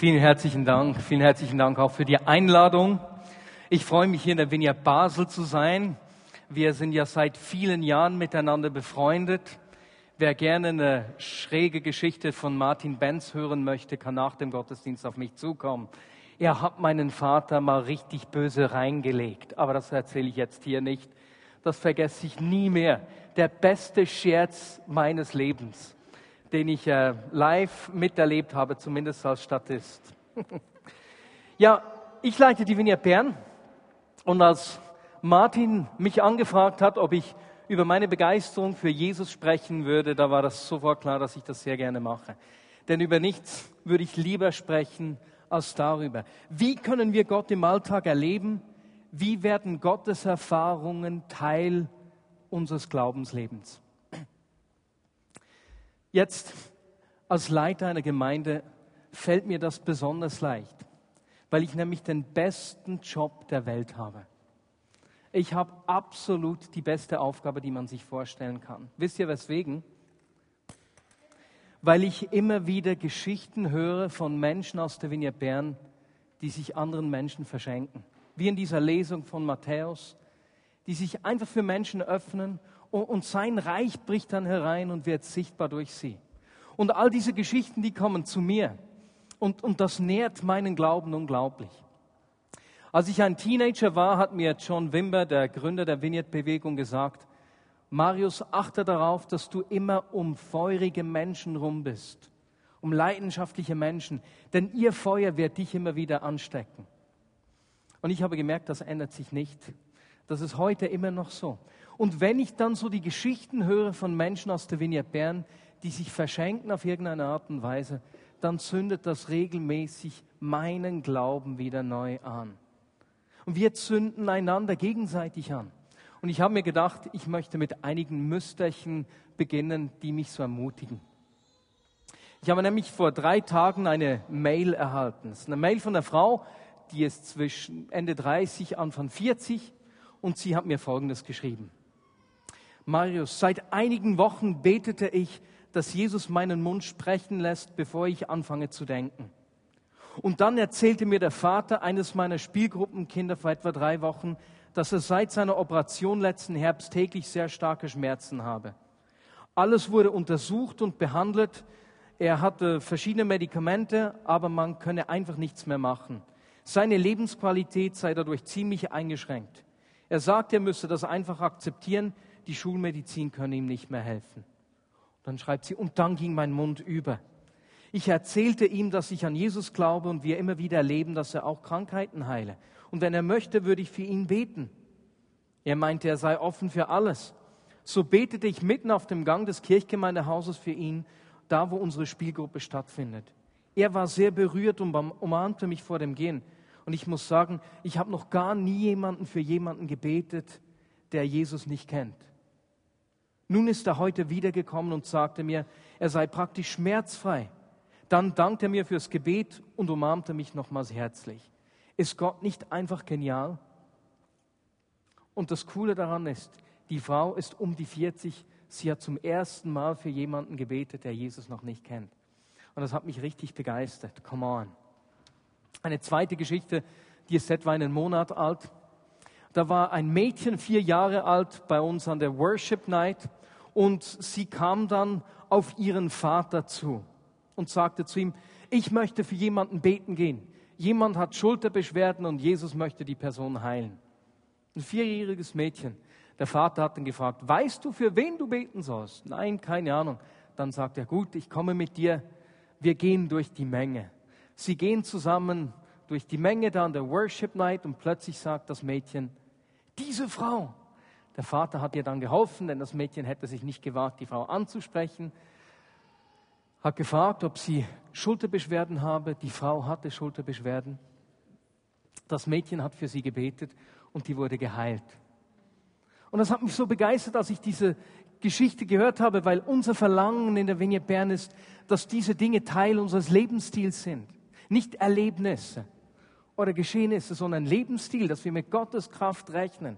Vielen herzlichen Dank. Vielen herzlichen Dank auch für die Einladung. Ich freue mich hier in der Vineyard Basel zu sein. Wir sind ja seit vielen Jahren miteinander befreundet. Wer gerne eine schräge Geschichte von Martin Benz hören möchte, kann nach dem Gottesdienst auf mich zukommen. Er hat meinen Vater mal richtig böse reingelegt, aber das erzähle ich jetzt hier nicht. Das vergesse ich nie mehr. Der beste Scherz meines Lebens den ich äh, live miterlebt habe, zumindest als Statist. ja, ich leite die Vignette Bern und als Martin mich angefragt hat, ob ich über meine Begeisterung für Jesus sprechen würde, da war das sofort klar, dass ich das sehr gerne mache. Denn über nichts würde ich lieber sprechen als darüber. Wie können wir Gott im Alltag erleben? Wie werden Gottes Erfahrungen Teil unseres Glaubenslebens? Jetzt als Leiter einer Gemeinde fällt mir das besonders leicht, weil ich nämlich den besten Job der Welt habe. Ich habe absolut die beste Aufgabe, die man sich vorstellen kann. Wisst ihr weswegen? Weil ich immer wieder Geschichten höre von Menschen aus der Vignette Bern, die sich anderen Menschen verschenken. Wie in dieser Lesung von Matthäus, die sich einfach für Menschen öffnen und sein Reich bricht dann herein und wird sichtbar durch sie. Und all diese Geschichten, die kommen zu mir. Und, und das nährt meinen Glauben unglaublich. Als ich ein Teenager war, hat mir John Wimber, der Gründer der Vignette-Bewegung, gesagt, Marius, achte darauf, dass du immer um feurige Menschen rum bist, um leidenschaftliche Menschen, denn ihr Feuer wird dich immer wieder anstecken. Und ich habe gemerkt, das ändert sich nicht. Das ist heute immer noch so. Und wenn ich dann so die Geschichten höre von Menschen aus der Vignette Bern, die sich verschenken auf irgendeine Art und Weise, dann zündet das regelmäßig meinen Glauben wieder neu an. Und wir zünden einander gegenseitig an. Und ich habe mir gedacht, ich möchte mit einigen Müsterchen beginnen, die mich so ermutigen. Ich habe nämlich vor drei Tagen eine Mail erhalten. Es ist eine Mail von einer Frau, die ist zwischen Ende 30, Anfang 40 und sie hat mir Folgendes geschrieben. Marius, seit einigen Wochen betete ich, dass Jesus meinen Mund sprechen lässt, bevor ich anfange zu denken. Und dann erzählte mir der Vater eines meiner Spielgruppenkinder vor etwa drei Wochen, dass er seit seiner Operation letzten Herbst täglich sehr starke Schmerzen habe. Alles wurde untersucht und behandelt. Er hatte verschiedene Medikamente, aber man könne einfach nichts mehr machen. Seine Lebensqualität sei dadurch ziemlich eingeschränkt. Er sagte, er müsse das einfach akzeptieren, die Schulmedizin könne ihm nicht mehr helfen. Dann schreibt sie, und dann ging mein Mund über. Ich erzählte ihm, dass ich an Jesus glaube und wir immer wieder erleben, dass er auch Krankheiten heile. Und wenn er möchte, würde ich für ihn beten. Er meinte, er sei offen für alles. So betete ich mitten auf dem Gang des Kirchgemeindehauses für ihn, da wo unsere Spielgruppe stattfindet. Er war sehr berührt und umarmte mich vor dem Gehen. Und ich muss sagen, ich habe noch gar nie jemanden für jemanden gebetet, der Jesus nicht kennt. Nun ist er heute wiedergekommen und sagte mir, er sei praktisch schmerzfrei. Dann dankte er mir fürs Gebet und umarmte mich nochmals herzlich. Ist Gott nicht einfach genial? Und das Coole daran ist, die Frau ist um die 40, sie hat zum ersten Mal für jemanden gebetet, der Jesus noch nicht kennt. Und das hat mich richtig begeistert. Come on. Eine zweite Geschichte, die ist etwa einen Monat alt. Da war ein Mädchen, vier Jahre alt, bei uns an der Worship Night und sie kam dann auf ihren Vater zu und sagte zu ihm, ich möchte für jemanden beten gehen. Jemand hat Schulterbeschwerden und Jesus möchte die Person heilen. Ein vierjähriges Mädchen. Der Vater hat dann gefragt, weißt du, für wen du beten sollst? Nein, keine Ahnung. Dann sagt er, gut, ich komme mit dir. Wir gehen durch die Menge. Sie gehen zusammen durch die Menge da an der Worship Night und plötzlich sagt das Mädchen, diese Frau, der Vater hat ihr dann geholfen, denn das Mädchen hätte sich nicht gewagt, die Frau anzusprechen. Hat gefragt, ob sie Schulterbeschwerden habe. Die Frau hatte Schulterbeschwerden. Das Mädchen hat für sie gebetet und die wurde geheilt. Und das hat mich so begeistert, als ich diese Geschichte gehört habe, weil unser Verlangen in der Vignette Bern ist, dass diese Dinge Teil unseres Lebensstils sind. Nicht Erlebnisse oder Geschehnisse, sondern Lebensstil, dass wir mit Gottes Kraft rechnen.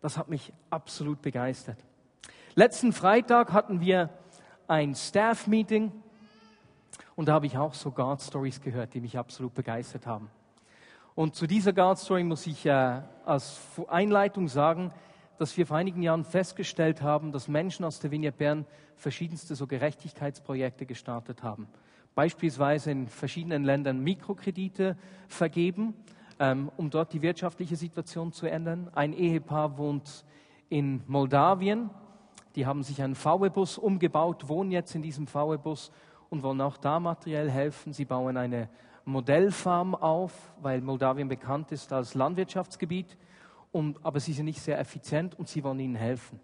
Das hat mich absolut begeistert. Letzten Freitag hatten wir ein Staff-Meeting und da habe ich auch so God Stories gehört, die mich absolut begeistert haben. Und zu dieser God Story muss ich äh, als Einleitung sagen, dass wir vor einigen Jahren festgestellt haben, dass Menschen aus der Vignette Bern verschiedenste so Gerechtigkeitsprojekte gestartet haben. Beispielsweise in verschiedenen Ländern Mikrokredite vergeben, ähm, um dort die wirtschaftliche Situation zu ändern. Ein Ehepaar wohnt in Moldawien. Die haben sich einen VW-Bus umgebaut, wohnen jetzt in diesem VW-Bus und wollen auch da materiell helfen. Sie bauen eine Modellfarm auf, weil Moldawien bekannt ist als Landwirtschaftsgebiet, und, aber sie sind nicht sehr effizient und sie wollen ihnen helfen.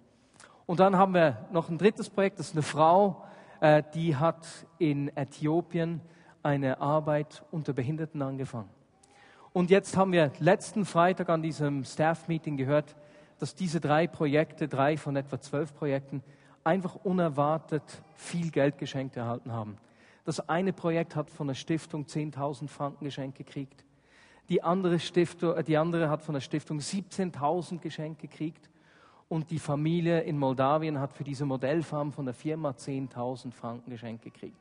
Und dann haben wir noch ein drittes Projekt, das ist eine Frau, äh, die hat in Äthiopien eine Arbeit unter Behinderten angefangen. Und jetzt haben wir letzten Freitag an diesem Staff-Meeting gehört, dass diese drei Projekte, drei von etwa zwölf Projekten, einfach unerwartet viel Geld geschenkt erhalten haben. Das eine Projekt hat von der Stiftung 10.000 Franken geschenkt gekriegt. Die andere, Stiftung, äh, die andere hat von der Stiftung 17.000 geschenkt gekriegt. Und die Familie in Moldawien hat für diese Modellfarm von der Firma 10.000 Franken geschenkt gekriegt.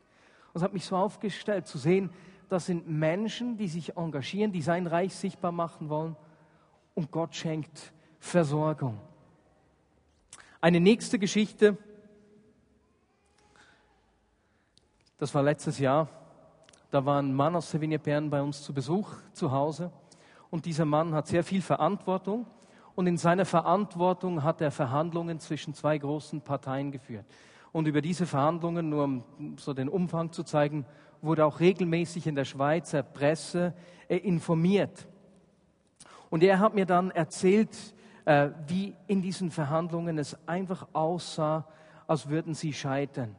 Und es hat mich so aufgestellt zu sehen, das sind Menschen, die sich engagieren, die sein Reich sichtbar machen wollen. Und Gott schenkt Versorgung. Eine nächste Geschichte Das war letztes Jahr. Da war ein Mann aus Sevilla Bern bei uns zu Besuch zu Hause. Und dieser Mann hat sehr viel Verantwortung. Und in seiner Verantwortung hat er Verhandlungen zwischen zwei großen Parteien geführt. Und über diese Verhandlungen, nur um so den Umfang zu zeigen, wurde auch regelmäßig in der Schweizer Presse äh, informiert. Und er hat mir dann erzählt, äh, wie in diesen Verhandlungen es einfach aussah, als würden sie scheitern.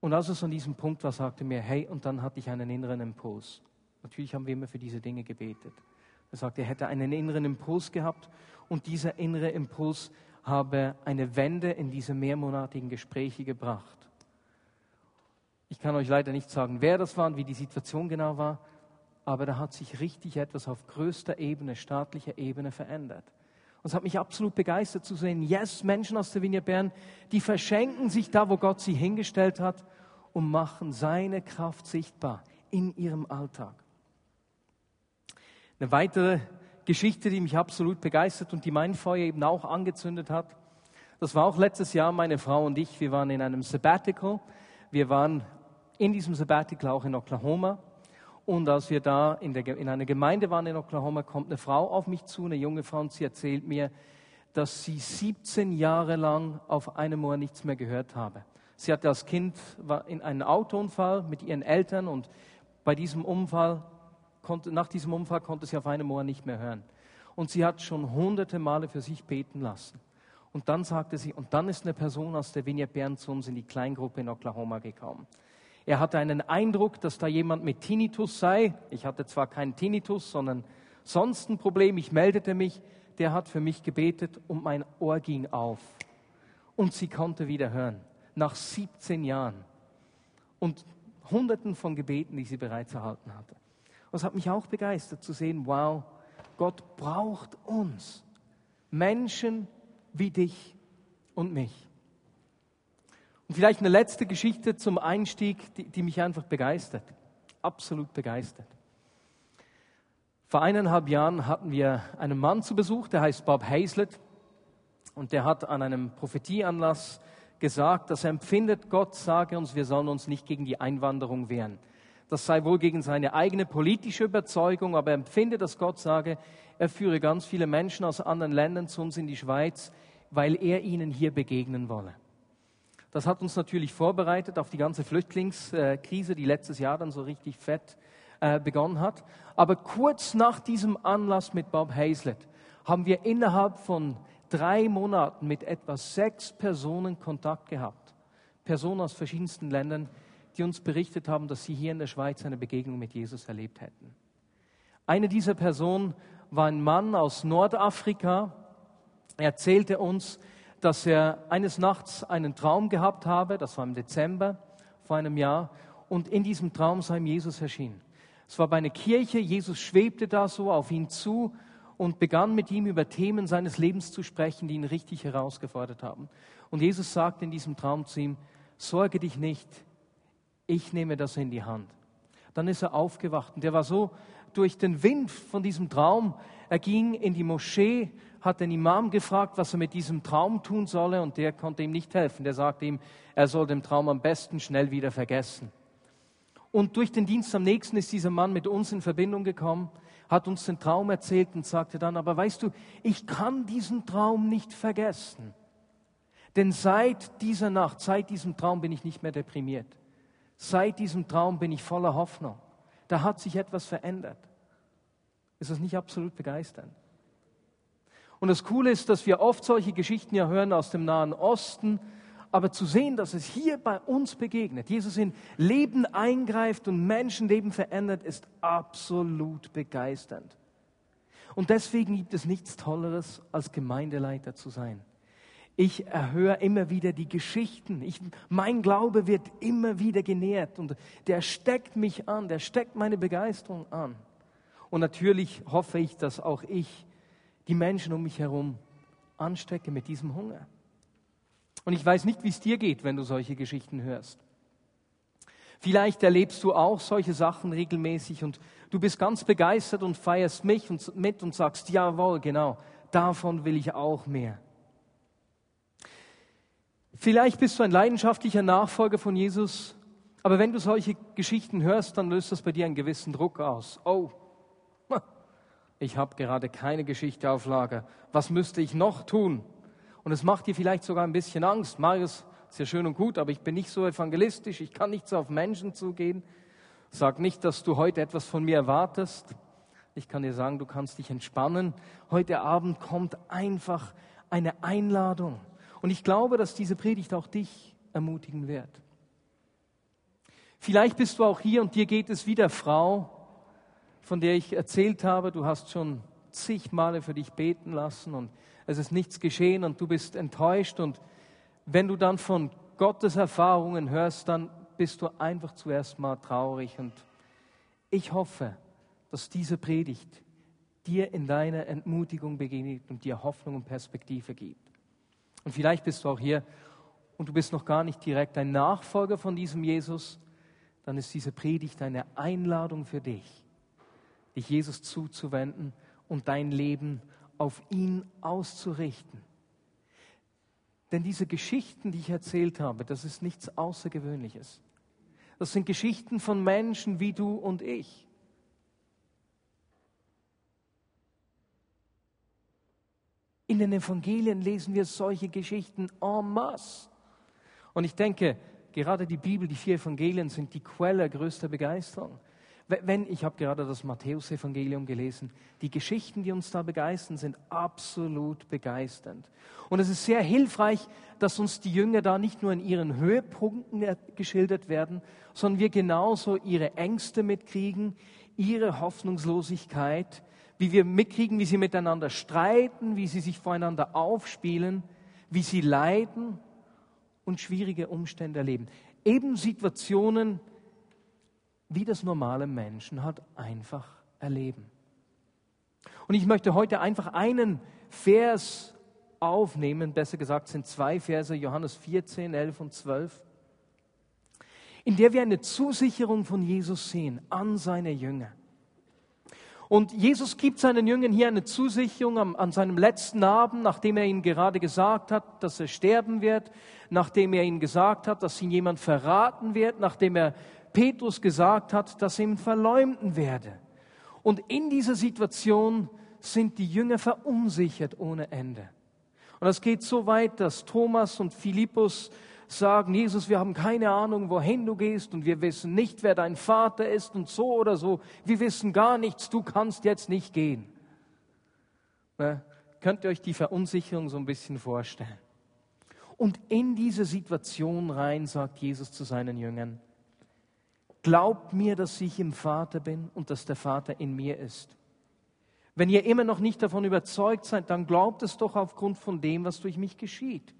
Und als es an diesem Punkt war, sagte mir, hey, und dann hatte ich einen inneren Impuls. Natürlich haben wir immer für diese Dinge gebetet. Er sagte, er hätte einen inneren Impuls gehabt und dieser innere Impuls habe eine Wende in diese mehrmonatigen Gespräche gebracht. Ich kann euch leider nicht sagen, wer das war und wie die Situation genau war, aber da hat sich richtig etwas auf größter Ebene, staatlicher Ebene verändert. Und es hat mich absolut begeistert zu sehen, yes, Menschen aus der Vigne Bern, die verschenken sich da, wo Gott sie hingestellt hat und machen seine Kraft sichtbar in ihrem Alltag. Eine weitere Geschichte, die mich absolut begeistert und die mein Feuer eben auch angezündet hat, das war auch letztes Jahr meine Frau und ich. Wir waren in einem Sabbatical. Wir waren in diesem Sabbatical auch in Oklahoma. Und als wir da in, der, in einer Gemeinde waren in Oklahoma, kommt eine Frau auf mich zu, eine junge Frau, und sie erzählt mir, dass sie 17 Jahre lang auf einem Ohr nichts mehr gehört habe. Sie hatte als Kind war in einem Autounfall mit ihren Eltern und bei diesem Unfall konnte, nach diesem Unfall konnte sie auf einem Ohr nicht mehr hören. Und sie hat schon hunderte Male für sich beten lassen. Und dann sagte sie, und dann ist eine Person aus der Vignette Bern zu uns in die Kleingruppe in Oklahoma gekommen. Er hatte einen Eindruck, dass da jemand mit Tinnitus sei. Ich hatte zwar keinen Tinnitus, sondern sonst ein Problem. Ich meldete mich. Der hat für mich gebetet und mein Ohr ging auf. Und sie konnte wieder hören. Nach 17 Jahren. Und Hunderten von Gebeten, die sie bereits erhalten hatte. Es hat mich auch begeistert zu sehen, wow, Gott braucht uns. Menschen wie dich und mich. Und vielleicht eine letzte Geschichte zum Einstieg, die, die mich einfach begeistert. Absolut begeistert. Vor eineinhalb Jahren hatten wir einen Mann zu Besuch, der heißt Bob Hazlett. Und der hat an einem Prophetieanlass gesagt, dass er empfindet, Gott sage uns, wir sollen uns nicht gegen die Einwanderung wehren. Das sei wohl gegen seine eigene politische Überzeugung, aber er empfindet, dass Gott sage, er führe ganz viele Menschen aus anderen Ländern zu uns in die Schweiz, weil er ihnen hier begegnen wolle. Das hat uns natürlich vorbereitet auf die ganze Flüchtlingskrise, die letztes Jahr dann so richtig fett äh, begonnen hat. Aber kurz nach diesem Anlass mit Bob Hazlett haben wir innerhalb von drei Monaten mit etwa sechs Personen Kontakt gehabt. Personen aus verschiedensten Ländern, die uns berichtet haben, dass sie hier in der Schweiz eine Begegnung mit Jesus erlebt hätten. Eine dieser Personen war ein Mann aus Nordafrika. Er erzählte uns, dass er eines Nachts einen Traum gehabt habe, das war im Dezember vor einem Jahr, und in diesem Traum sei ihm Jesus erschienen. Es war bei einer Kirche, Jesus schwebte da so auf ihn zu und begann mit ihm über Themen seines Lebens zu sprechen, die ihn richtig herausgefordert haben. Und Jesus sagte in diesem Traum zu ihm, sorge dich nicht, ich nehme das in die Hand. Dann ist er aufgewacht und er war so durch den Wind von diesem Traum. Er ging in die Moschee, hat den Imam gefragt, was er mit diesem Traum tun solle und der konnte ihm nicht helfen. Der sagte ihm, er soll den Traum am besten schnell wieder vergessen. Und durch den Dienst am nächsten ist dieser Mann mit uns in Verbindung gekommen, hat uns den Traum erzählt und sagte dann, aber weißt du, ich kann diesen Traum nicht vergessen. Denn seit dieser Nacht, seit diesem Traum bin ich nicht mehr deprimiert. Seit diesem Traum bin ich voller Hoffnung. Da hat sich etwas verändert. Ist das nicht absolut begeisternd? Und das Coole ist, dass wir oft solche Geschichten ja hören aus dem Nahen Osten, aber zu sehen, dass es hier bei uns begegnet, Jesus in Leben eingreift und Menschenleben verändert, ist absolut begeisternd. Und deswegen gibt es nichts Tolleres, als Gemeindeleiter zu sein. Ich erhöre immer wieder die Geschichten. Ich, mein Glaube wird immer wieder genährt und der steckt mich an, der steckt meine Begeisterung an. Und natürlich hoffe ich, dass auch ich die Menschen um mich herum anstecke mit diesem Hunger. Und ich weiß nicht, wie es dir geht, wenn du solche Geschichten hörst. Vielleicht erlebst du auch solche Sachen regelmäßig und du bist ganz begeistert und feierst mich und, mit und sagst, jawohl, genau, davon will ich auch mehr. Vielleicht bist du ein leidenschaftlicher Nachfolger von Jesus, aber wenn du solche Geschichten hörst, dann löst das bei dir einen gewissen Druck aus. Oh, ich habe gerade keine Geschichte auf Lager. Was müsste ich noch tun? Und es macht dir vielleicht sogar ein bisschen Angst. Marius, ist ja schön und gut, aber ich bin nicht so evangelistisch, ich kann nicht so auf Menschen zugehen. Sag nicht, dass du heute etwas von mir erwartest. Ich kann dir sagen, du kannst dich entspannen. Heute Abend kommt einfach eine Einladung. Und ich glaube, dass diese Predigt auch dich ermutigen wird. Vielleicht bist du auch hier und dir geht es wie der Frau, von der ich erzählt habe. Du hast schon zig Male für dich beten lassen und es ist nichts geschehen und du bist enttäuscht und wenn du dann von Gottes Erfahrungen hörst, dann bist du einfach zuerst mal traurig und ich hoffe, dass diese Predigt dir in deiner Entmutigung begegnet und dir Hoffnung und Perspektive gibt. Und vielleicht bist du auch hier und du bist noch gar nicht direkt ein Nachfolger von diesem Jesus, dann ist diese Predigt eine Einladung für dich, dich Jesus zuzuwenden und dein Leben auf ihn auszurichten. Denn diese Geschichten, die ich erzählt habe, das ist nichts Außergewöhnliches. Das sind Geschichten von Menschen wie du und ich. In den Evangelien lesen wir solche Geschichten en masse. Und ich denke, gerade die Bibel, die vier Evangelien sind die Quelle größter Begeisterung. Wenn, ich habe gerade das Matthäusevangelium gelesen, die Geschichten, die uns da begeistern, sind absolut begeisternd. Und es ist sehr hilfreich, dass uns die Jünger da nicht nur in ihren Höhepunkten geschildert werden, sondern wir genauso ihre Ängste mitkriegen, ihre Hoffnungslosigkeit, wie wir mitkriegen, wie sie miteinander streiten, wie sie sich voreinander aufspielen, wie sie leiden und schwierige Umstände erleben. Eben Situationen, wie das normale Menschen hat einfach erleben. Und ich möchte heute einfach einen Vers aufnehmen, besser gesagt sind zwei Verse, Johannes 14, 11 und 12, in der wir eine Zusicherung von Jesus sehen an seine Jünger. Und Jesus gibt seinen Jüngern hier eine Zusicherung an, an, seinem letzten Abend, nachdem er ihnen gerade gesagt hat, dass er sterben wird, nachdem er ihnen gesagt hat, dass ihn jemand verraten wird, nachdem er Petrus gesagt hat, dass er ihn verleumden werde. Und in dieser Situation sind die Jünger verunsichert ohne Ende. Und es geht so weit, dass Thomas und Philippus sagen, Jesus, wir haben keine Ahnung, wohin du gehst und wir wissen nicht, wer dein Vater ist und so oder so. Wir wissen gar nichts, du kannst jetzt nicht gehen. Ne? Könnt ihr euch die Verunsicherung so ein bisschen vorstellen? Und in diese Situation rein sagt Jesus zu seinen Jüngern, Glaubt mir, dass ich im Vater bin und dass der Vater in mir ist. Wenn ihr immer noch nicht davon überzeugt seid, dann glaubt es doch aufgrund von dem, was durch mich geschieht.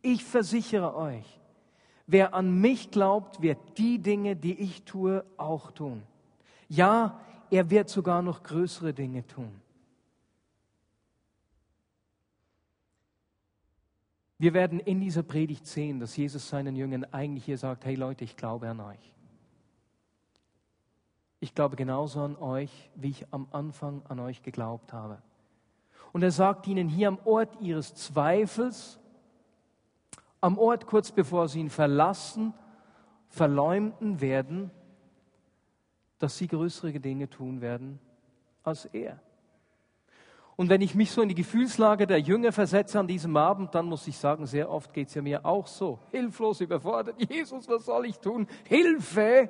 Ich versichere euch, wer an mich glaubt, wird die Dinge, die ich tue, auch tun. Ja, er wird sogar noch größere Dinge tun. Wir werden in dieser Predigt sehen, dass Jesus seinen Jüngern eigentlich hier sagt, hey Leute, ich glaube an euch. Ich glaube genauso an euch, wie ich am Anfang an euch geglaubt habe. Und er sagt ihnen hier am Ort ihres Zweifels, am Ort kurz bevor sie ihn verlassen, verleumden werden, dass sie größere Dinge tun werden als er. Und wenn ich mich so in die Gefühlslage der Jünger versetze an diesem Abend, dann muss ich sagen, sehr oft geht es ja mir auch so. Hilflos, überfordert. Jesus, was soll ich tun? Hilfe!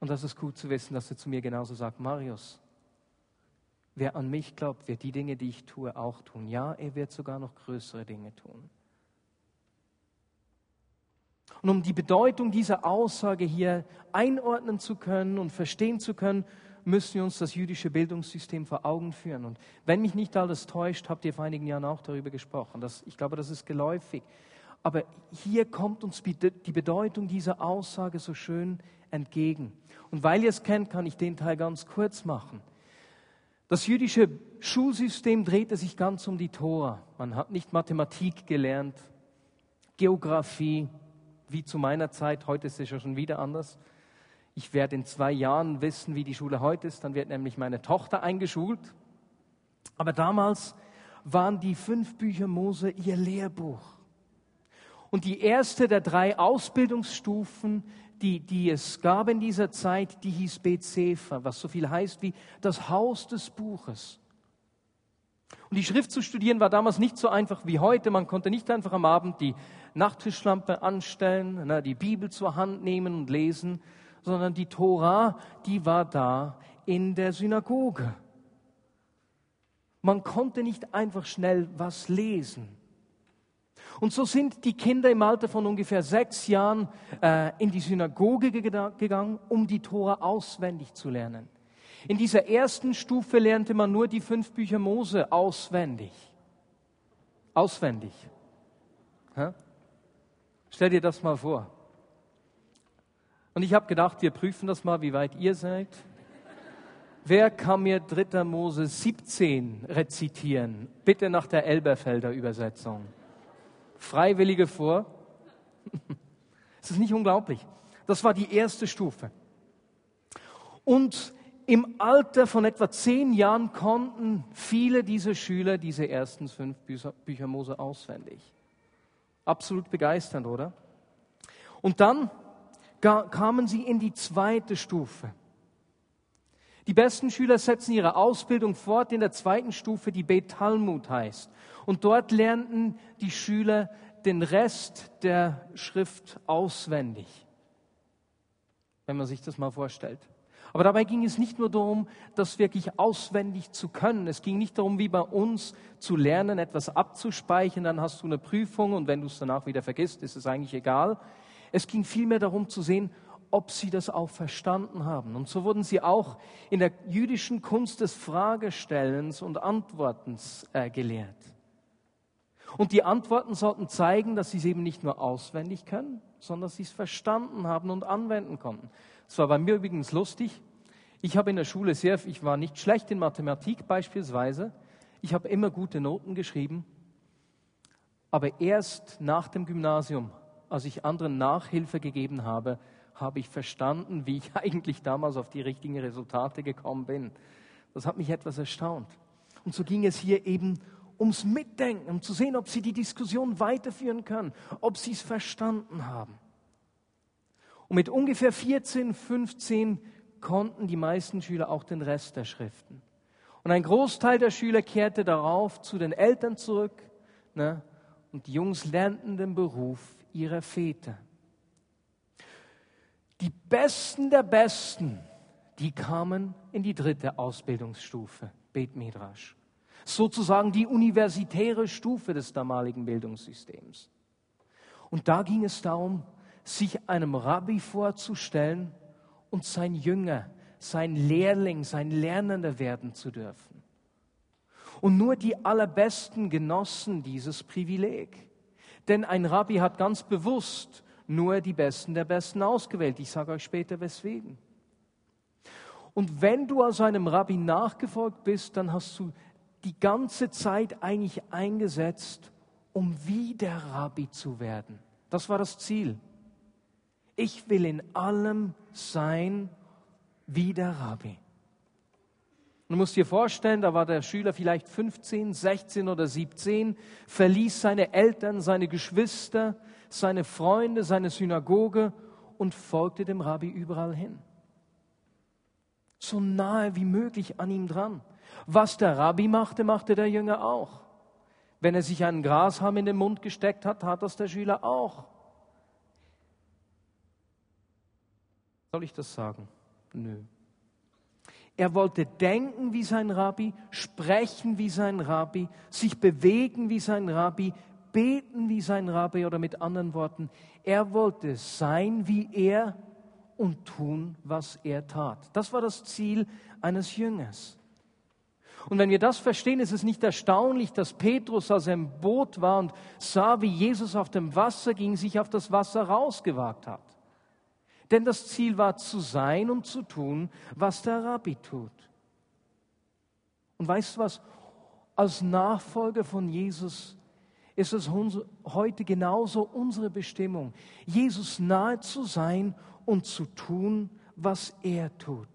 Und das ist gut zu wissen, dass er zu mir genauso sagt, Marius, wer an mich glaubt, wird die Dinge, die ich tue, auch tun. Ja, er wird sogar noch größere Dinge tun. Und um die Bedeutung dieser Aussage hier einordnen zu können und verstehen zu können, müssen wir uns das jüdische Bildungssystem vor Augen führen. Und wenn mich nicht alles täuscht, habt ihr vor einigen Jahren auch darüber gesprochen. Das, ich glaube, das ist geläufig. Aber hier kommt uns die Bedeutung dieser Aussage so schön entgegen. Und weil ihr es kennt, kann ich den Teil ganz kurz machen. Das jüdische Schulsystem drehte sich ganz um die Tora. Man hat nicht Mathematik gelernt, Geografie, wie zu meiner Zeit. Heute ist es ja schon wieder anders. Ich werde in zwei Jahren wissen, wie die Schule heute ist. Dann wird nämlich meine Tochter eingeschult. Aber damals waren die fünf Bücher Mose ihr Lehrbuch. Und die erste der drei Ausbildungsstufen die, die es gab in dieser Zeit, die hieß Bet Sefer, was so viel heißt wie das Haus des Buches. Und die Schrift zu studieren war damals nicht so einfach wie heute. Man konnte nicht einfach am Abend die Nachttischlampe anstellen, die Bibel zur Hand nehmen und lesen, sondern die Tora, die war da in der Synagoge. Man konnte nicht einfach schnell was lesen. Und so sind die Kinder im Alter von ungefähr sechs Jahren äh, in die Synagoge gegangen, um die Tora auswendig zu lernen. In dieser ersten Stufe lernte man nur die fünf Bücher Mose auswendig. Auswendig. Ha? Stell dir das mal vor. Und ich habe gedacht, wir prüfen das mal, wie weit ihr seid. Wer kann mir 3. Mose 17 rezitieren? Bitte nach der Elberfelder Übersetzung. Freiwillige vor. Es ist nicht unglaublich. Das war die erste Stufe. Und im Alter von etwa zehn Jahren konnten viele dieser Schüler diese ersten fünf Bücher, Bücher Mose auswendig. Absolut begeisternd, oder? Und dann kamen sie in die zweite Stufe. Die besten Schüler setzen ihre Ausbildung fort in der zweiten Stufe, die Bet Talmud heißt. Und dort lernten die Schüler den Rest der Schrift auswendig, wenn man sich das mal vorstellt. Aber dabei ging es nicht nur darum, das wirklich auswendig zu können. Es ging nicht darum, wie bei uns zu lernen, etwas abzuspeichern, dann hast du eine Prüfung und wenn du es danach wieder vergisst, ist es eigentlich egal. Es ging vielmehr darum zu sehen, ob sie das auch verstanden haben. Und so wurden sie auch in der jüdischen Kunst des Fragestellens und Antwortens äh, gelehrt. Und die Antworten sollten zeigen, dass sie es eben nicht nur auswendig können, sondern dass sie es verstanden haben und anwenden konnten. Es war bei mir übrigens lustig. Ich habe in der Schule sehr, ich war nicht schlecht in Mathematik beispielsweise. Ich habe immer gute Noten geschrieben. Aber erst nach dem Gymnasium, als ich anderen Nachhilfe gegeben habe, habe ich verstanden, wie ich eigentlich damals auf die richtigen Resultate gekommen bin. Das hat mich etwas erstaunt. Und so ging es hier eben ums Mitdenken, um zu sehen, ob sie die Diskussion weiterführen können, ob sie es verstanden haben. Und mit ungefähr 14, 15 konnten die meisten Schüler auch den Rest der Schriften. Und ein Großteil der Schüler kehrte darauf zu den Eltern zurück ne? und die Jungs lernten den Beruf ihrer Väter. Die Besten der Besten, die kamen in die dritte Ausbildungsstufe, Bet Midrash sozusagen die universitäre Stufe des damaligen Bildungssystems. Und da ging es darum, sich einem Rabbi vorzustellen und sein Jünger, sein Lehrling, sein Lernender werden zu dürfen. Und nur die Allerbesten genossen dieses Privileg. Denn ein Rabbi hat ganz bewusst nur die Besten der Besten ausgewählt. Ich sage euch später weswegen. Und wenn du also einem Rabbi nachgefolgt bist, dann hast du die ganze Zeit eigentlich eingesetzt, um wie der Rabbi zu werden. Das war das Ziel. Ich will in allem sein wie der Rabbi. Du musst dir vorstellen, da war der Schüler vielleicht 15, 16 oder 17, verließ seine Eltern, seine Geschwister, seine Freunde, seine Synagoge und folgte dem Rabbi überall hin. So nahe wie möglich an ihm dran. Was der Rabbi machte, machte der Jünger auch. Wenn er sich einen Grashalm in den Mund gesteckt hat, tat das der Schüler auch. Soll ich das sagen? Nö. Er wollte denken wie sein Rabbi, sprechen wie sein Rabbi, sich bewegen wie sein Rabbi, beten wie sein Rabbi oder mit anderen Worten, er wollte sein wie er und tun, was er tat. Das war das Ziel eines Jüngers. Und wenn wir das verstehen, ist es nicht erstaunlich, dass Petrus, als er im Boot war und sah, wie Jesus auf dem Wasser ging, sich auf das Wasser rausgewagt hat. Denn das Ziel war zu sein und zu tun, was der Rabbi tut. Und weißt du was? Als Nachfolger von Jesus ist es heute genauso unsere Bestimmung, Jesus nahe zu sein und zu tun, was er tut.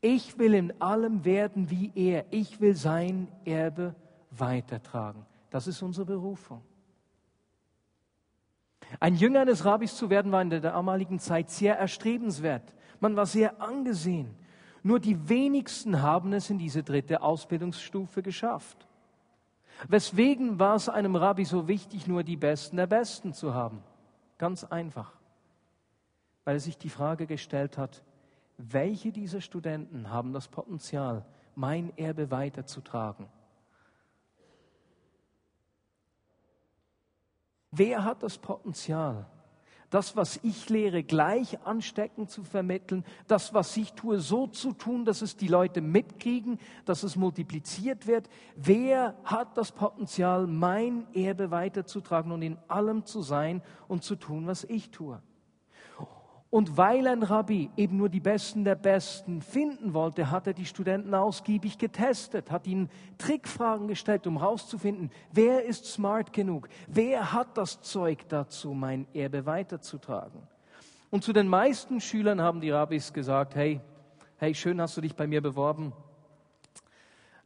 Ich will in allem werden wie er. Ich will sein Erbe weitertragen. Das ist unsere Berufung. Ein Jünger eines Rabbis zu werden war in der damaligen Zeit sehr erstrebenswert. Man war sehr angesehen. Nur die wenigsten haben es in diese dritte Ausbildungsstufe geschafft. Weswegen war es einem Rabbi so wichtig, nur die Besten der Besten zu haben? Ganz einfach. Weil er sich die Frage gestellt hat, welche dieser Studenten haben das Potenzial, mein Erbe weiterzutragen? Wer hat das Potenzial, das, was ich lehre, gleich ansteckend zu vermitteln, das, was ich tue, so zu tun, dass es die Leute mitkriegen, dass es multipliziert wird? Wer hat das Potenzial, mein Erbe weiterzutragen und in allem zu sein und zu tun, was ich tue? Und weil ein Rabbi eben nur die Besten der Besten finden wollte, hat er die Studenten ausgiebig getestet, hat ihnen Trickfragen gestellt, um herauszufinden, wer ist smart genug, wer hat das Zeug dazu, mein Erbe weiterzutragen. Und zu den meisten Schülern haben die Rabbis gesagt, hey, hey, schön hast du dich bei mir beworben.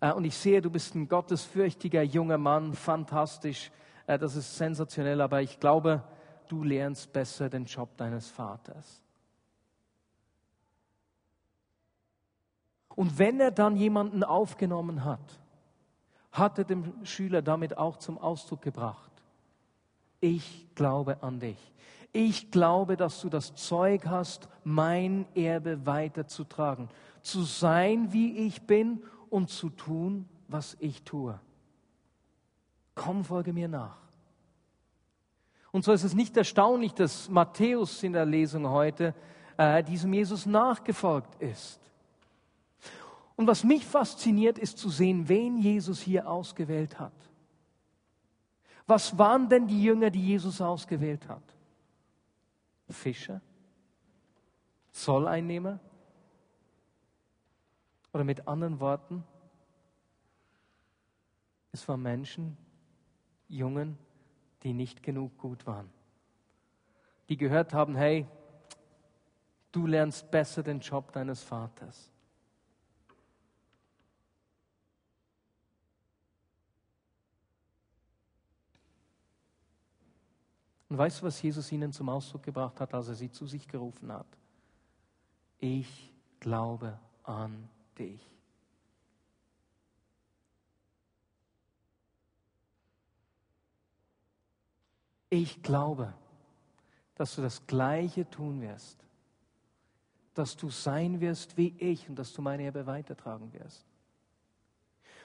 Äh, und ich sehe, du bist ein gottesfürchtiger junger Mann, fantastisch, äh, das ist sensationell, aber ich glaube, du lernst besser den Job deines Vaters. Und wenn er dann jemanden aufgenommen hat, hat er dem Schüler damit auch zum Ausdruck gebracht, ich glaube an dich. Ich glaube, dass du das Zeug hast, mein Erbe weiterzutragen, zu sein, wie ich bin und zu tun, was ich tue. Komm, folge mir nach. Und so ist es nicht erstaunlich, dass Matthäus in der Lesung heute äh, diesem Jesus nachgefolgt ist. Und was mich fasziniert, ist zu sehen, wen Jesus hier ausgewählt hat. Was waren denn die Jünger, die Jesus ausgewählt hat? Fischer? Zolleinnehmer? Oder mit anderen Worten, es waren Menschen, Jungen, die nicht genug gut waren. Die gehört haben, hey, du lernst besser den Job deines Vaters. Und weißt du, was Jesus ihnen zum Ausdruck gebracht hat, als er sie zu sich gerufen hat? Ich glaube an dich. Ich glaube, dass du das Gleiche tun wirst, dass du sein wirst wie ich und dass du meine Erbe weitertragen wirst.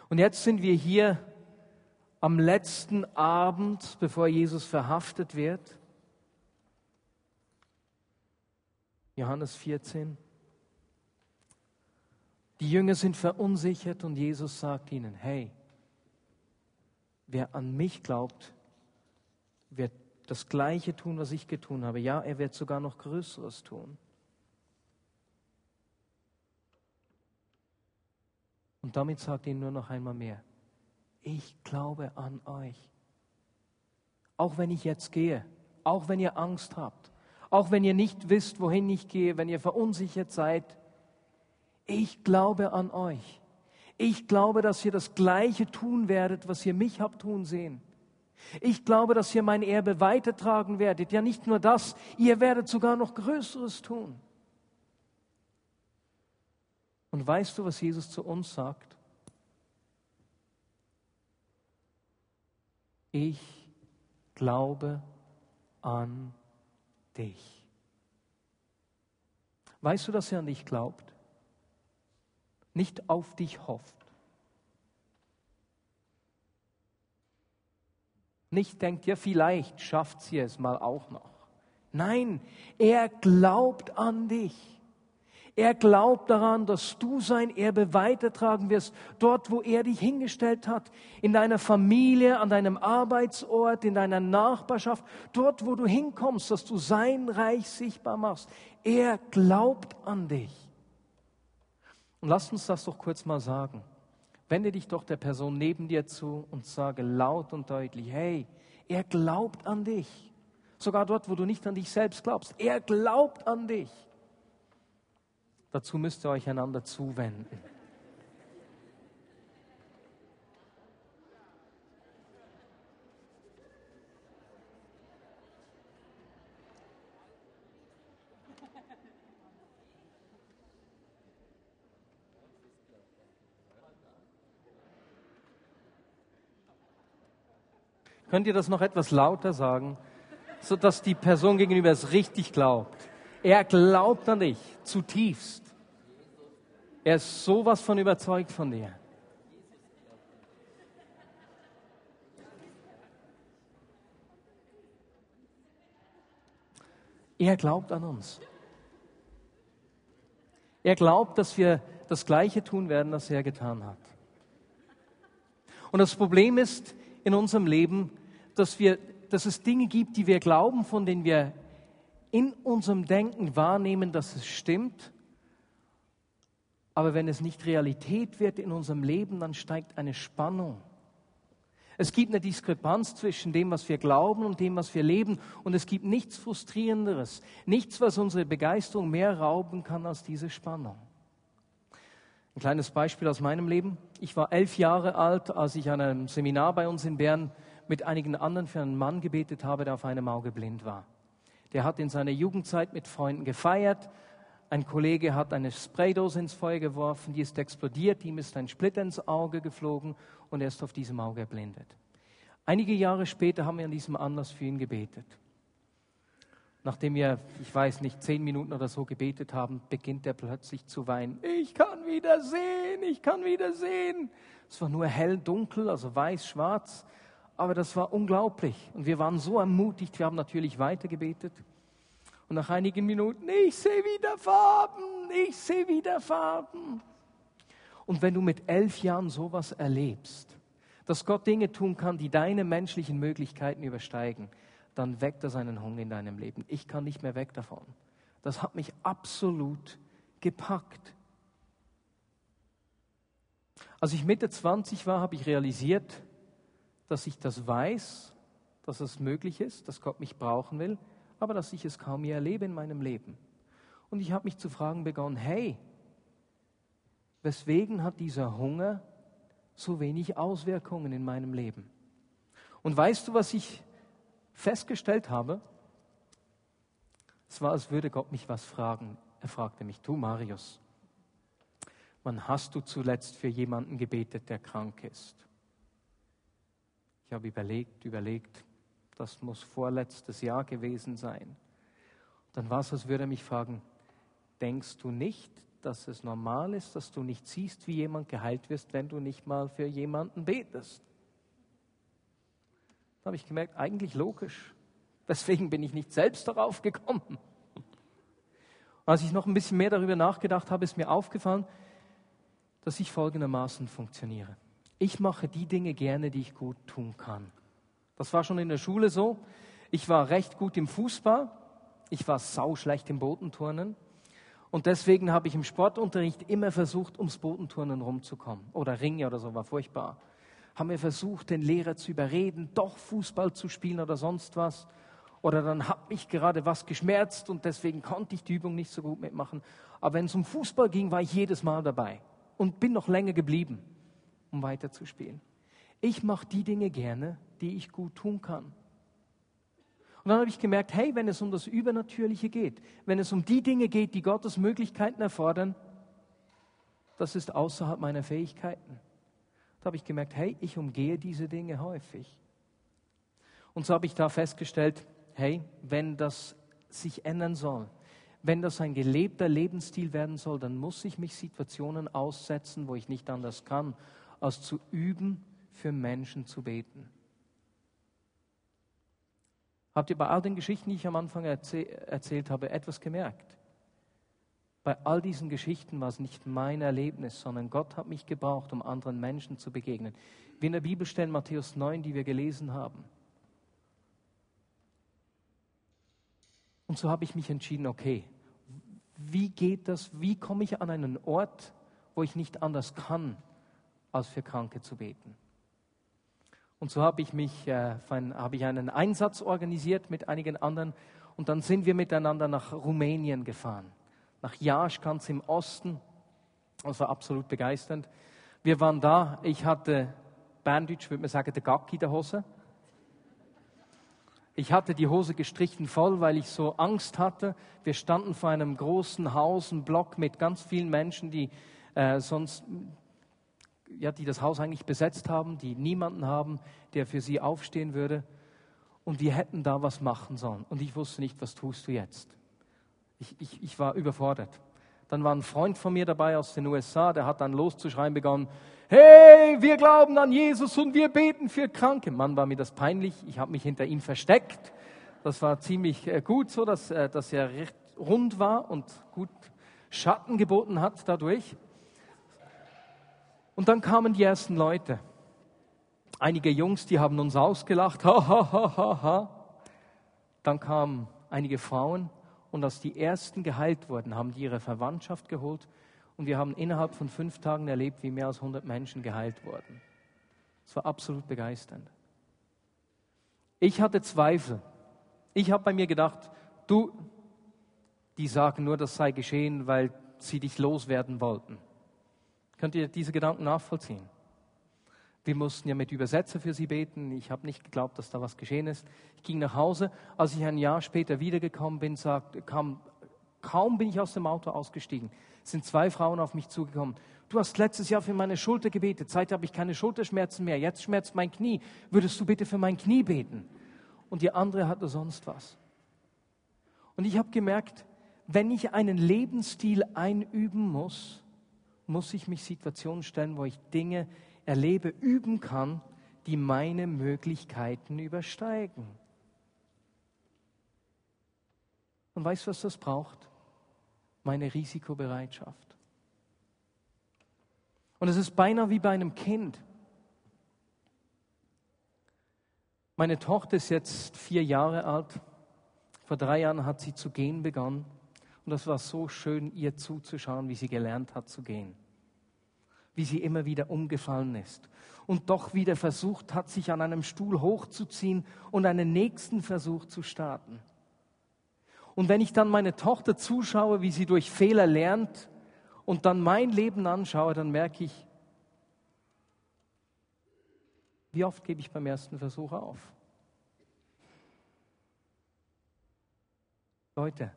Und jetzt sind wir hier am letzten Abend, bevor Jesus verhaftet wird. Johannes 14. Die Jünger sind verunsichert und Jesus sagt ihnen, hey, wer an mich glaubt, wird das Gleiche tun, was ich getun habe. Ja, er wird sogar noch Größeres tun. Und damit sagt er nur noch einmal mehr, ich glaube an euch. Auch wenn ich jetzt gehe, auch wenn ihr Angst habt, auch wenn ihr nicht wisst, wohin ich gehe, wenn ihr verunsichert seid, ich glaube an euch. Ich glaube, dass ihr das Gleiche tun werdet, was ihr mich habt tun sehen. Ich glaube, dass ihr mein Erbe weitertragen werdet. Ja, nicht nur das, ihr werdet sogar noch Größeres tun. Und weißt du, was Jesus zu uns sagt? Ich glaube an dich. Weißt du, dass er an dich glaubt? Nicht auf dich hofft. Nicht denkt, ja, vielleicht schafft sie es mal auch noch. Nein, er glaubt an dich. Er glaubt daran, dass du sein Erbe weitertragen wirst, dort, wo er dich hingestellt hat, in deiner Familie, an deinem Arbeitsort, in deiner Nachbarschaft, dort, wo du hinkommst, dass du sein Reich sichtbar machst. Er glaubt an dich. Und lass uns das doch kurz mal sagen. Wende dich doch der Person neben dir zu und sage laut und deutlich, hey, er glaubt an dich. Sogar dort, wo du nicht an dich selbst glaubst. Er glaubt an dich. Dazu müsst ihr euch einander zuwenden. Könnt ihr das noch etwas lauter sagen, sodass die Person gegenüber es richtig glaubt? Er glaubt an dich zutiefst. Er ist sowas von überzeugt von dir. Er glaubt an uns. Er glaubt, dass wir das Gleiche tun werden, was er getan hat. Und das Problem ist in unserem Leben, dass, wir, dass es Dinge gibt, die wir glauben, von denen wir in unserem Denken wahrnehmen, dass es stimmt. Aber wenn es nicht Realität wird in unserem Leben, dann steigt eine Spannung. Es gibt eine Diskrepanz zwischen dem, was wir glauben und dem, was wir leben. Und es gibt nichts Frustrierenderes, nichts, was unsere Begeisterung mehr rauben kann als diese Spannung. Ein kleines Beispiel aus meinem Leben. Ich war elf Jahre alt, als ich an einem Seminar bei uns in Bern mit einigen anderen für einen Mann gebetet habe, der auf einem Auge blind war. Der hat in seiner Jugendzeit mit Freunden gefeiert. Ein Kollege hat eine Spraydose ins Feuer geworfen, die ist explodiert, ihm ist ein Splitter ins Auge geflogen und er ist auf diesem Auge erblindet. Einige Jahre später haben wir an diesem Anlass für ihn gebetet. Nachdem wir, ich weiß nicht, zehn Minuten oder so gebetet haben, beginnt er plötzlich zu weinen. Ich kann wieder sehen, ich kann wieder sehen. Es war nur hell, dunkel, also weiß, schwarz aber das war unglaublich. Und wir waren so ermutigt, wir haben natürlich weitergebetet. Und nach einigen Minuten, ich sehe wieder Farben, ich sehe wieder Farben. Und wenn du mit elf Jahren sowas erlebst, dass Gott Dinge tun kann, die deine menschlichen Möglichkeiten übersteigen, dann weckt er seinen Hunger in deinem Leben. Ich kann nicht mehr weg davon. Das hat mich absolut gepackt. Als ich Mitte 20 war, habe ich realisiert, dass ich das weiß, dass es möglich ist, dass Gott mich brauchen will, aber dass ich es kaum mehr erlebe in meinem Leben. Und ich habe mich zu fragen begonnen, hey, weswegen hat dieser Hunger so wenig Auswirkungen in meinem Leben? Und weißt du, was ich festgestellt habe? Es war, als würde Gott mich was fragen. Er fragte mich, du Marius, wann hast du zuletzt für jemanden gebetet, der krank ist? Ich habe überlegt, überlegt, das muss vorletztes Jahr gewesen sein. Dann war es, als würde er mich fragen, denkst du nicht, dass es normal ist, dass du nicht siehst, wie jemand geheilt wirst, wenn du nicht mal für jemanden betest? Da habe ich gemerkt, eigentlich logisch. Deswegen bin ich nicht selbst darauf gekommen. Und als ich noch ein bisschen mehr darüber nachgedacht habe, ist mir aufgefallen, dass ich folgendermaßen funktioniere ich mache die Dinge gerne, die ich gut tun kann. Das war schon in der Schule so. Ich war recht gut im Fußball. Ich war sauschlecht im Bodenturnen. Und deswegen habe ich im Sportunterricht immer versucht, ums Bodenturnen rumzukommen. Oder Ringe oder so, war furchtbar. Haben wir versucht, den Lehrer zu überreden, doch Fußball zu spielen oder sonst was. Oder dann hat mich gerade was geschmerzt und deswegen konnte ich die Übung nicht so gut mitmachen. Aber wenn es um Fußball ging, war ich jedes Mal dabei und bin noch länger geblieben, um weiterzuspielen. Ich mache die Dinge gerne, die ich gut tun kann. Und dann habe ich gemerkt, hey, wenn es um das Übernatürliche geht, wenn es um die Dinge geht, die Gottes Möglichkeiten erfordern, das ist außerhalb meiner Fähigkeiten. Da habe ich gemerkt, hey, ich umgehe diese Dinge häufig. Und so habe ich da festgestellt, hey, wenn das sich ändern soll, wenn das ein gelebter Lebensstil werden soll, dann muss ich mich Situationen aussetzen, wo ich nicht anders kann, als zu üben, für Menschen zu beten. Habt ihr bei all den Geschichten, die ich am Anfang erzäh erzählt habe, etwas gemerkt? Bei all diesen Geschichten war es nicht mein Erlebnis, sondern Gott hat mich gebraucht, um anderen Menschen zu begegnen. Wie in der Bibelstelle Matthäus 9, die wir gelesen haben. Und so habe ich mich entschieden, okay, wie geht das, wie komme ich an einen Ort, wo ich nicht anders kann, als für Kranke zu beten? Und so habe ich mich, äh, habe ich einen Einsatz organisiert mit einigen anderen und dann sind wir miteinander nach Rumänien gefahren, nach Jasch ganz im Osten. Das war absolut begeisternd. Wir waren da, ich hatte, Berndeutsch würde man sagen, der Gacki der Hose. Ich hatte die Hose gestrichen voll, weil ich so Angst hatte. Wir standen vor einem großen Haus, einem Block mit ganz vielen Menschen, die äh, sonst ja, die das Haus eigentlich besetzt haben, die niemanden haben, der für sie aufstehen würde. Und wir hätten da was machen sollen. Und ich wusste nicht, was tust du jetzt? Ich, ich, ich war überfordert. Dann war ein Freund von mir dabei aus den USA, der hat dann loszuschreien begonnen, hey, wir glauben an Jesus und wir beten für Kranke. Mann, war mir das peinlich. Ich habe mich hinter ihm versteckt. Das war ziemlich äh, gut so, dass, äh, dass er recht rund war und gut Schatten geboten hat dadurch. Und dann kamen die ersten Leute. Einige Jungs, die haben uns ausgelacht. Ha, ha, ha, ha, ha. Dann kamen einige Frauen und als die ersten geheilt wurden, haben die ihre Verwandtschaft geholt und wir haben innerhalb von fünf Tagen erlebt, wie mehr als 100 Menschen geheilt wurden. Es war absolut begeisternd. Ich hatte Zweifel. Ich habe bei mir gedacht, du, die sagen nur, das sei geschehen, weil sie dich loswerden wollten. Könnt ihr diese Gedanken nachvollziehen? Wir mussten ja mit Übersetzer für sie beten. Ich habe nicht geglaubt, dass da was geschehen ist. Ich ging nach Hause. Als ich ein Jahr später wiedergekommen bin, sagt, kam, kaum bin ich aus dem Auto ausgestiegen, sind zwei Frauen auf mich zugekommen. Du hast letztes Jahr für meine Schulter gebetet. Seit habe ich keine Schulterschmerzen mehr. Jetzt schmerzt mein Knie. Würdest du bitte für mein Knie beten? Und die andere hatte sonst was. Und ich habe gemerkt, wenn ich einen Lebensstil einüben muss, muss ich mich Situationen stellen, wo ich Dinge erlebe, üben kann, die meine Möglichkeiten übersteigen. Und weißt du, was das braucht? meine Risikobereitschaft. Und es ist beinahe wie bei einem Kind. Meine Tochter ist jetzt vier Jahre alt. Vor drei Jahren hat sie zu gehen begonnen. Und das war so schön, ihr zuzuschauen, wie sie gelernt hat zu gehen. Wie sie immer wieder umgefallen ist. Und doch wieder versucht hat, sich an einem Stuhl hochzuziehen und einen nächsten Versuch zu starten. Und wenn ich dann meine Tochter zuschaue, wie sie durch Fehler lernt und dann mein Leben anschaue, dann merke ich, wie oft gebe ich beim ersten Versuch auf? Leute,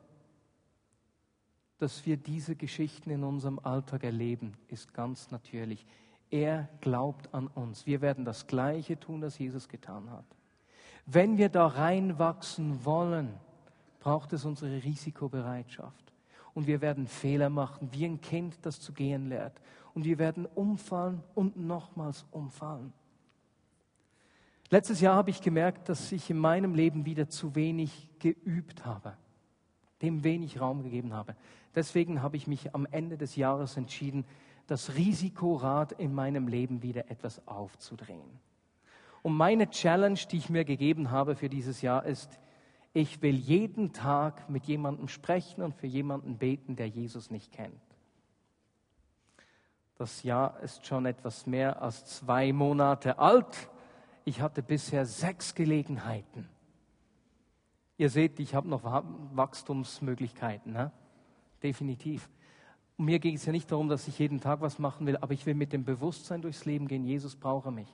dass wir diese Geschichten in unserem Alltag erleben, ist ganz natürlich. Er glaubt an uns. Wir werden das Gleiche tun, das Jesus getan hat. Wenn wir da reinwachsen wollen, braucht es unsere Risikobereitschaft. Und wir werden Fehler machen, wie ein Kind, das zu gehen lernt. Und wir werden umfallen und nochmals umfallen. Letztes Jahr habe ich gemerkt, dass ich in meinem Leben wieder zu wenig geübt habe, dem wenig Raum gegeben habe. Deswegen habe ich mich am Ende des Jahres entschieden, das Risikorad in meinem Leben wieder etwas aufzudrehen. Und meine Challenge, die ich mir gegeben habe für dieses Jahr, ist, ich will jeden Tag mit jemandem sprechen und für jemanden beten, der Jesus nicht kennt. Das Jahr ist schon etwas mehr als zwei Monate alt. Ich hatte bisher sechs Gelegenheiten. Ihr seht, ich habe noch Wachstumsmöglichkeiten. Ne? Definitiv. Und mir geht es ja nicht darum, dass ich jeden Tag was machen will, aber ich will mit dem Bewusstsein durchs Leben gehen, Jesus brauche mich.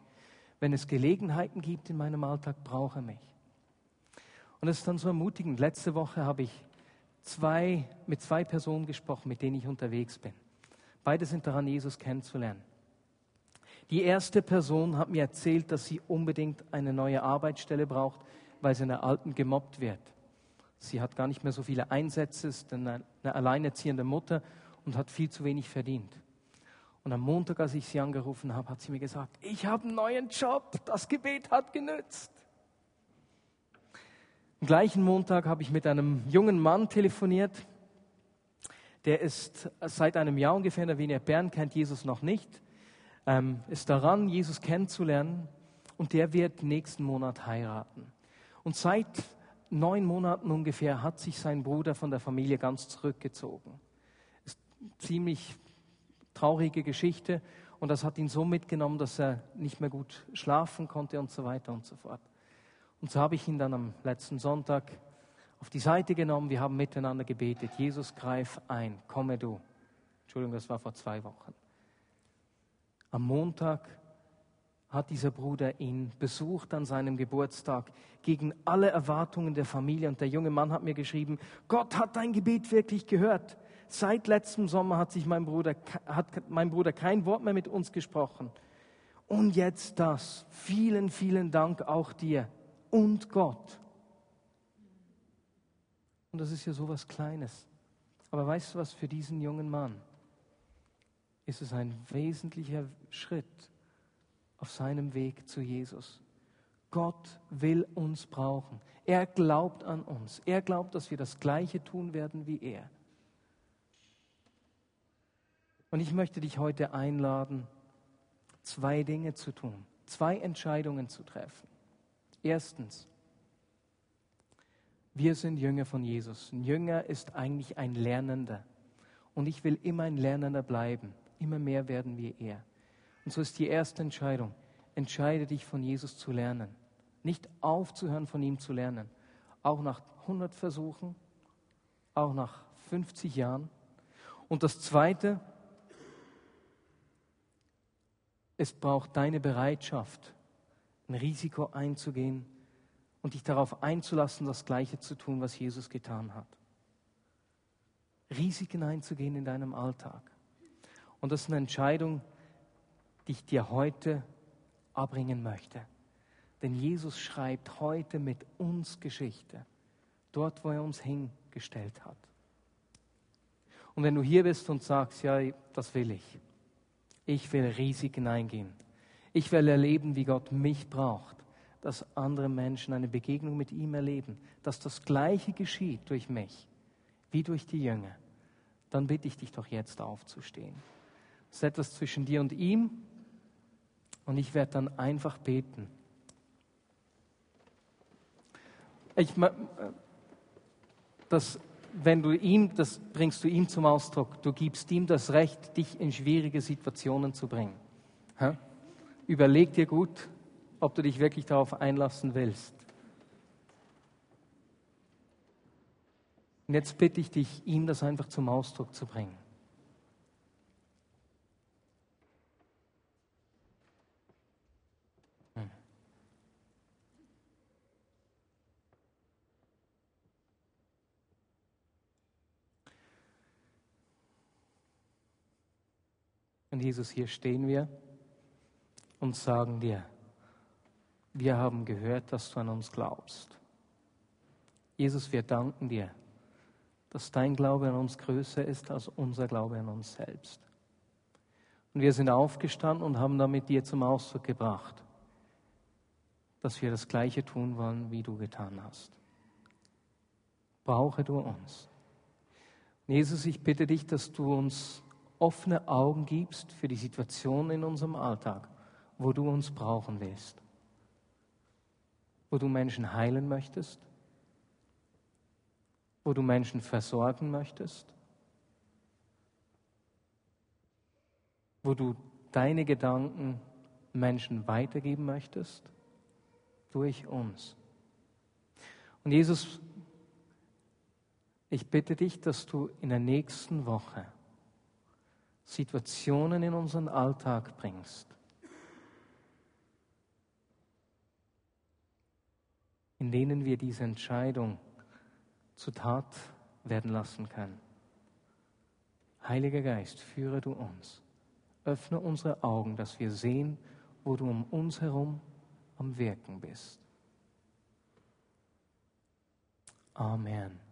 Wenn es Gelegenheiten gibt in meinem Alltag, brauche mich. Und es ist dann so ermutigend. Letzte Woche habe ich zwei, mit zwei Personen gesprochen, mit denen ich unterwegs bin. Beide sind daran, Jesus kennenzulernen. Die erste Person hat mir erzählt, dass sie unbedingt eine neue Arbeitsstelle braucht, weil sie in der alten gemobbt wird. Sie hat gar nicht mehr so viele Einsätze, ist eine, eine alleinerziehende Mutter und hat viel zu wenig verdient. Und am Montag, als ich sie angerufen habe, hat sie mir gesagt, ich habe einen neuen Job, das Gebet hat genützt. Am gleichen Montag habe ich mit einem jungen Mann telefoniert, der ist seit einem Jahr ungefähr in der Wiener Bern, kennt Jesus noch nicht, ähm, ist daran, Jesus kennenzulernen und der wird nächsten Monat heiraten. Und seit neun Monaten ungefähr hat sich sein Bruder von der Familie ganz zurückgezogen. Ist ziemlich traurige Geschichte und das hat ihn so mitgenommen, dass er nicht mehr gut schlafen konnte und so weiter und so fort. Und so habe ich ihn dann am letzten Sonntag auf die Seite genommen. Wir haben miteinander gebetet. Jesus, greif ein, komme du. Entschuldigung, das war vor zwei Wochen. Am Montag hat dieser Bruder ihn besucht an seinem Geburtstag gegen alle Erwartungen der Familie. Und der junge Mann hat mir geschrieben, Gott hat dein Gebet wirklich gehört. Seit letztem Sommer hat sich mein Bruder, hat mein Bruder kein Wort mehr mit uns gesprochen. Und jetzt das. Vielen, vielen Dank auch dir und Gott. Und das ist ja so was Kleines. Aber weißt du was, für diesen jungen Mann ist es ein wesentlicher Schritt auf seinem Weg zu Jesus. Gott will uns brauchen. Er glaubt an uns. Er glaubt, dass wir das Gleiche tun werden wie er. Und ich möchte dich heute einladen, zwei Dinge zu tun, zwei Entscheidungen zu treffen. Erstens, wir sind Jünger von Jesus. Ein Jünger ist eigentlich ein Lernender. Und ich will immer ein Lernender bleiben. Immer mehr werden wir er. Und so ist die erste Entscheidung. Entscheide dich von Jesus zu lernen. Nicht aufzuhören, von ihm zu lernen. Auch nach 100 Versuchen, auch nach 50 Jahren. Und das Zweite, es braucht deine Bereitschaft, ein Risiko einzugehen und dich darauf einzulassen, das Gleiche zu tun, was Jesus getan hat. Risiken einzugehen in deinem Alltag. Und das ist eine Entscheidung, die ich dir heute abbringen möchte. Denn Jesus schreibt heute mit uns Geschichte, dort, wo er uns hingestellt hat. Und wenn du hier bist und sagst, ja, das will ich, ich will Risiken eingehen, ich will erleben, wie Gott mich braucht, dass andere Menschen eine Begegnung mit ihm erleben, dass das Gleiche geschieht durch mich wie durch die Jünger. Dann bitte ich dich doch jetzt aufzustehen. Es ist etwas zwischen dir und ihm und ich werde dann einfach beten. Ich, das, wenn du ihm, das bringst du ihm zum Ausdruck. Du gibst ihm das Recht, dich in schwierige Situationen zu bringen. Ha? Überleg dir gut, ob du dich wirklich darauf einlassen willst. Und jetzt bitte ich dich, ihm das einfach zum Ausdruck zu bringen. Und Jesus, hier stehen wir und sagen dir, wir haben gehört, dass du an uns glaubst. Jesus, wir danken dir, dass dein Glaube an uns größer ist als unser Glaube an uns selbst. Und wir sind aufgestanden und haben damit dir zum Ausdruck gebracht, dass wir das Gleiche tun wollen, wie du getan hast. Brauche du uns. Jesus, ich bitte dich, dass du uns offene Augen gibst für die Situation in unserem Alltag wo du uns brauchen willst, wo du Menschen heilen möchtest, wo du Menschen versorgen möchtest, wo du deine Gedanken Menschen weitergeben möchtest? Durch uns. Und Jesus, ich bitte dich, dass du in der nächsten Woche Situationen in unseren Alltag bringst, in denen wir diese Entscheidung zur Tat werden lassen können. Heiliger Geist, führe du uns. Öffne unsere Augen, dass wir sehen, wo du um uns herum am Wirken bist. Amen.